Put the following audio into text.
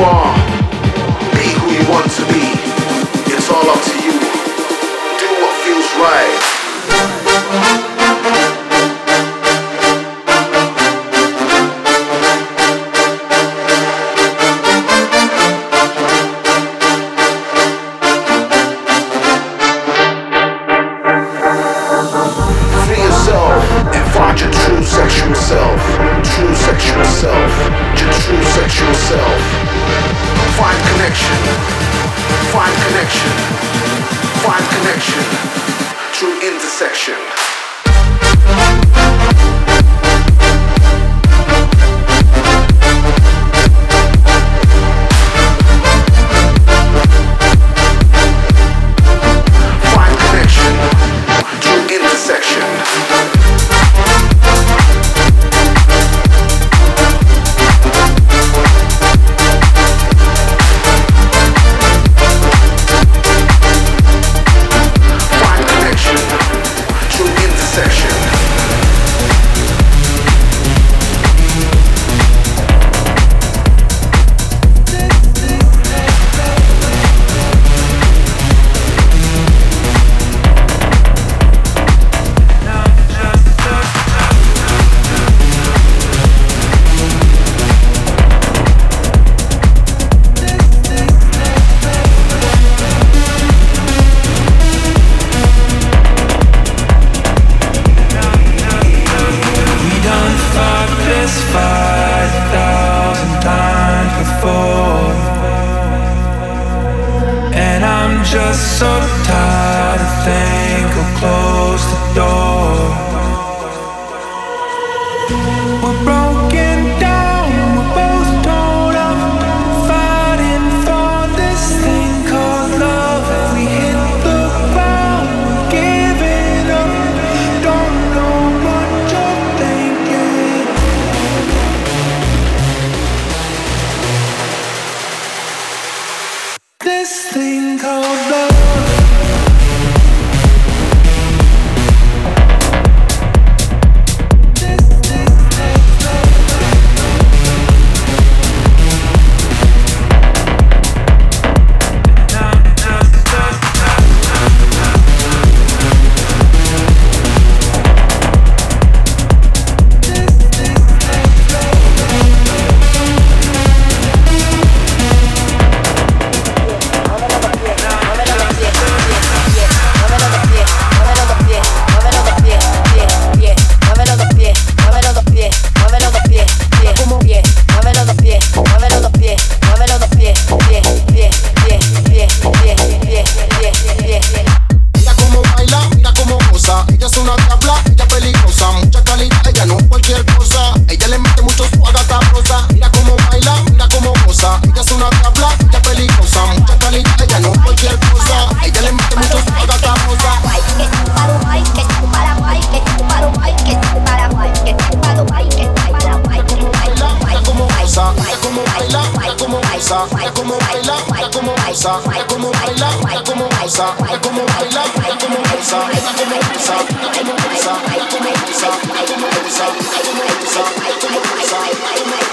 war. Find connection. Find connection. Find connection. Through intersection. section. pausa, mira cómo baila, mira cómo pausa, mira cómo baila, mira cómo pausa, mira cómo pausa, mira cómo pausa, mira cómo pausa, mira cómo pausa, mira cómo pausa, mira cómo pausa, mira cómo pausa,